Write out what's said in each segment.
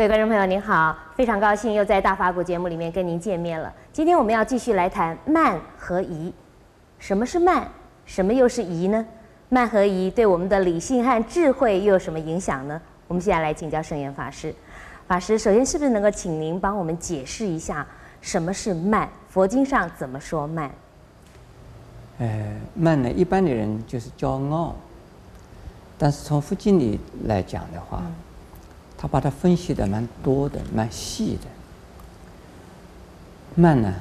各位观众朋友，您好，非常高兴又在大法古节目里面跟您见面了。今天我们要继续来谈慢和疑。什么是慢？什么又是疑呢？慢和疑对我们的理性和智慧又有什么影响呢？我们现在来请教圣严法师。法师，首先是不是能够请您帮我们解释一下什么是慢？佛经上怎么说慢？呃，慢呢，一般的人就是骄傲，但是从佛经里来讲的话，嗯、他把它分析的蛮多的，蛮细的。慢呢，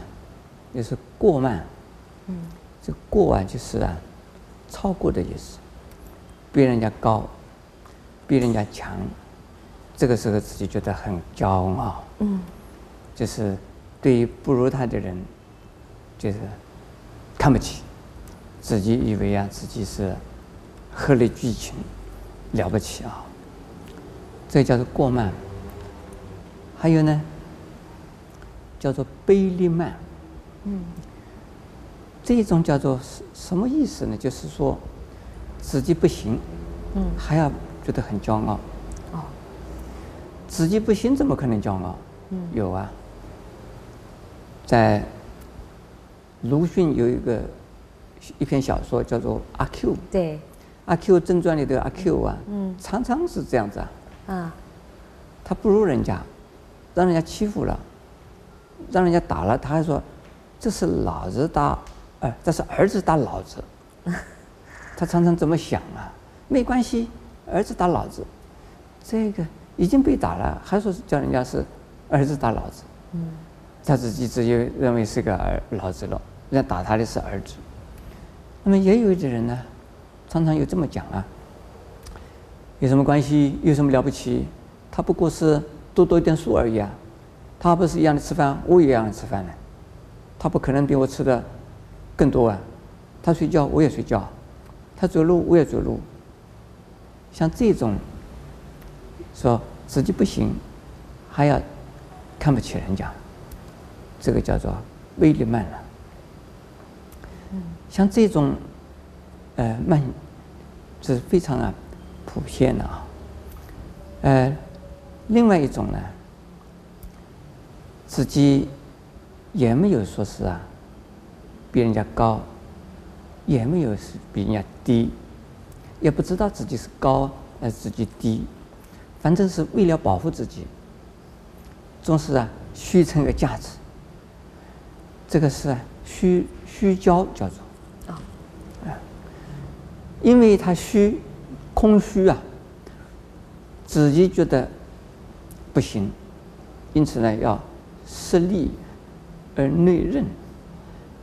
也是过慢。嗯，这过啊，就是啊。超过的意思，比人家高，比人家强，这个时候自己觉得很骄傲，嗯，就是对于不如他的人，就是看不起，自己以为啊自己是鹤立鸡群，了不起啊，这叫做过慢。还有呢，叫做卑劣慢，嗯。这一种叫做什什么意思呢？就是说，自己不行，嗯，还要觉得很骄傲。哦，自己不行怎么可能骄傲？嗯，有啊，在鲁迅有一个一篇小说叫做《阿 Q》。对，《阿 Q 正传》里的阿 Q 啊，嗯，常常是这样子啊。啊，他不如人家，让人家欺负了，让人家打了，他还说这是老子打。哎，这是儿子打老子，他常常这么想啊，没关系，儿子打老子，这个已经被打了，还说叫人家是儿子打老子，嗯，他自己自己认为是个儿老子了，人家打他的是儿子。那么也有的人呢，常常有这么讲啊，有什么关系？有什么了不起？他不过是多读一点书而已啊，他不是一样的吃饭，我也一样的吃饭呢，他不可能比我吃的。更多啊，他睡觉我也睡觉，他走路我也走路。像这种说自己不行，还要看不起人家，这个叫做威力慢了。像这种呃慢，是非常啊普遍的啊。呃，另外一种呢，自己也没有说是啊。比人家高，也没有是比人家低，也不知道自己是高还是自己低，反正是为了保护自己，总是啊虚称个价值。这个是啊虚虚骄叫做啊，因为他虚空虚啊，自己觉得不行，因此呢要实力而内任。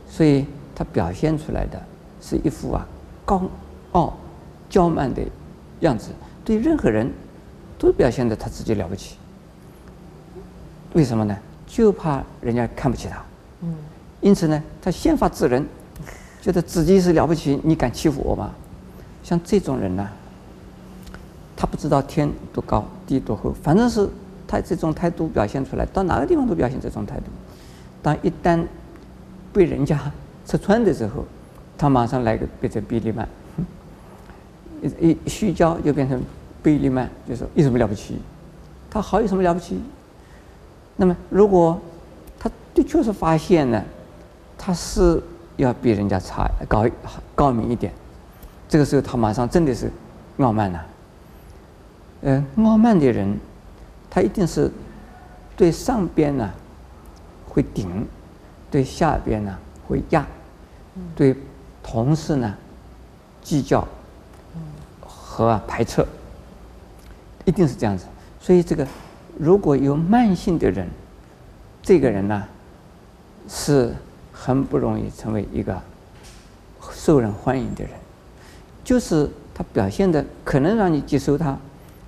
所以他表现出来的是一副啊高傲、骄慢的样子，对任何人都表现的他自己了不起。为什么呢？就怕人家看不起他。嗯。因此呢，他先发制人，觉得自己是了不起，你敢欺负我吗？像这种人呢，他不知道天多高地多厚，反正是他这种态度表现出来，到哪个地方都表现这种态度。当一旦被人家拆穿的时候，他马上来个变成卑劣慢，一一虚骄就变成卑劣慢，就是有什么了不起？他好有什么了不起？那么如果他的确是发现呢，他是要比人家差高高明一点，这个时候他马上真的是傲慢了。嗯，傲慢的人，他一定是对上边呢会顶。对下边呢会压，对同事呢计较和啊排斥，一定是这样子。所以这个如果有慢性的人，这个人呢是很不容易成为一个受人欢迎的人，就是他表现的可能让你接受他，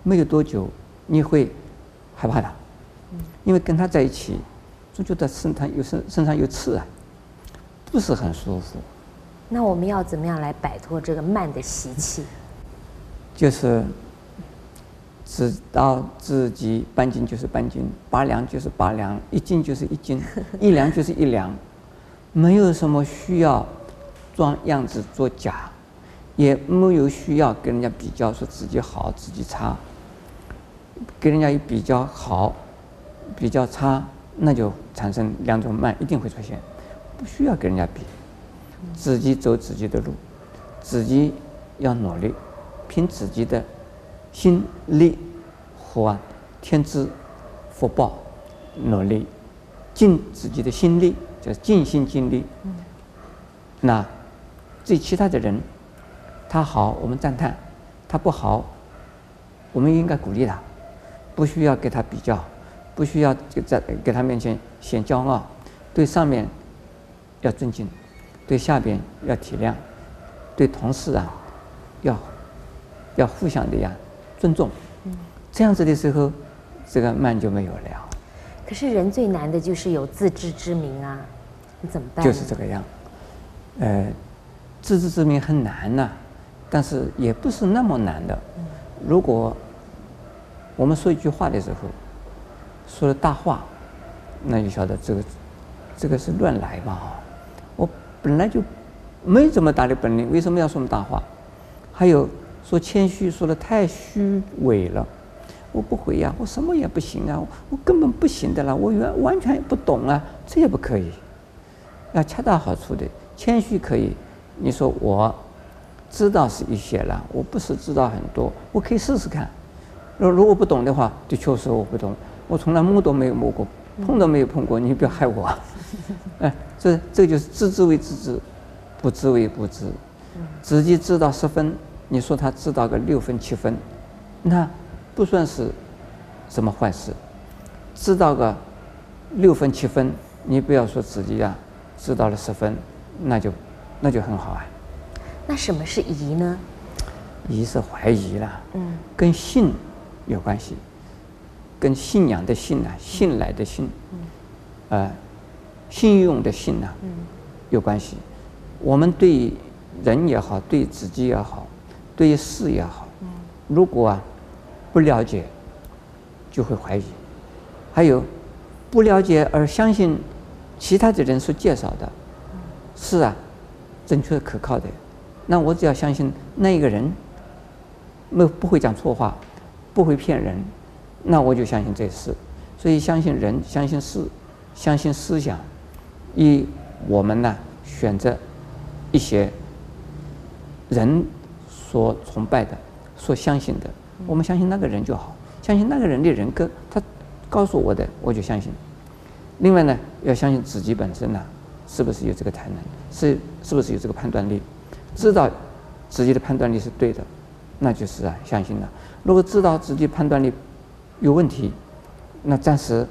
没有多久你会害怕的，因为跟他在一起。总觉得身上有身身上有刺啊，不是很舒服。那我们要怎么样来摆脱这个慢的习气？就是知道自己半斤就是半斤，八两就是八两，一斤就是一斤，一两就是一两，没有什么需要装样子做假，也没有需要跟人家比较说自己好自己差，跟人家一比较好，比较差，那就产生两种慢，一定会出现。不需要跟人家比，自己走自己的路，自己要努力，凭自己的心力和天资福报努力，尽自己的心力，就是尽心尽力。那对其他的人，他好我们赞叹，他不好，我们应该鼓励他。不需要给他比较，不需要就在给他面前显骄傲，对上面要尊敬，对下边要体谅，对同事啊要要互相的呀尊重，这样子的时候，这个慢就没有了。可是人最难的就是有自知之明啊，你怎么办？就是这个样，呃，自知之明很难呐、啊，但是也不是那么难的，如果。我们说一句话的时候，说了大话，那就晓得这个，这个是乱来嘛。我本来就没这么大的本领，为什么要说大话？还有说谦虚，说的太虚伪了。我不会呀，我什么也不行啊，我根本不行的啦，我完完全不懂啊，这也不可以。要恰到好处的谦虚可以。你说我知道是一些了，我不是知道很多，我可以试试看。如如果不懂的话，就确实我不懂，我从来摸都没有摸过，碰都没有碰过，你不要害我。哎，这这就是知之为知之，不知为不知。自己知道十分，你说他知道个六分七分，那不算是什么坏事。知道个六分七分，你不要说自己呀、知道了十分，那就那就很好啊。那什么是疑呢？疑是怀疑了，嗯，跟信。有关系，跟信仰的信啊，信赖的信，嗯呃，信用的信呐，有关系。我们对人也好，对自己也好，对事也好，嗯如果啊不了解，就会怀疑。还有不了解而相信其他的人所介绍的，是啊，正确可靠的，那我只要相信那一个人，没不会讲错话。不会骗人，那我就相信这事。所以相信人，相信事，相信思想。以我们呢选择一些人所崇拜的、所相信的，我们相信那个人就好。相信那个人的人格，他告诉我的，我就相信。另外呢，要相信自己本身呢，是不是有这个才能，是是不是有这个判断力，知道自己的判断力是对的，那就是啊，相信了。如果知道自己判断力有问题，那暂时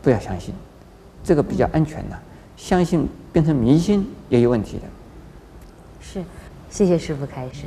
不要相信，这个比较安全的。相信变成迷信也有问题的。是，谢谢师傅开始。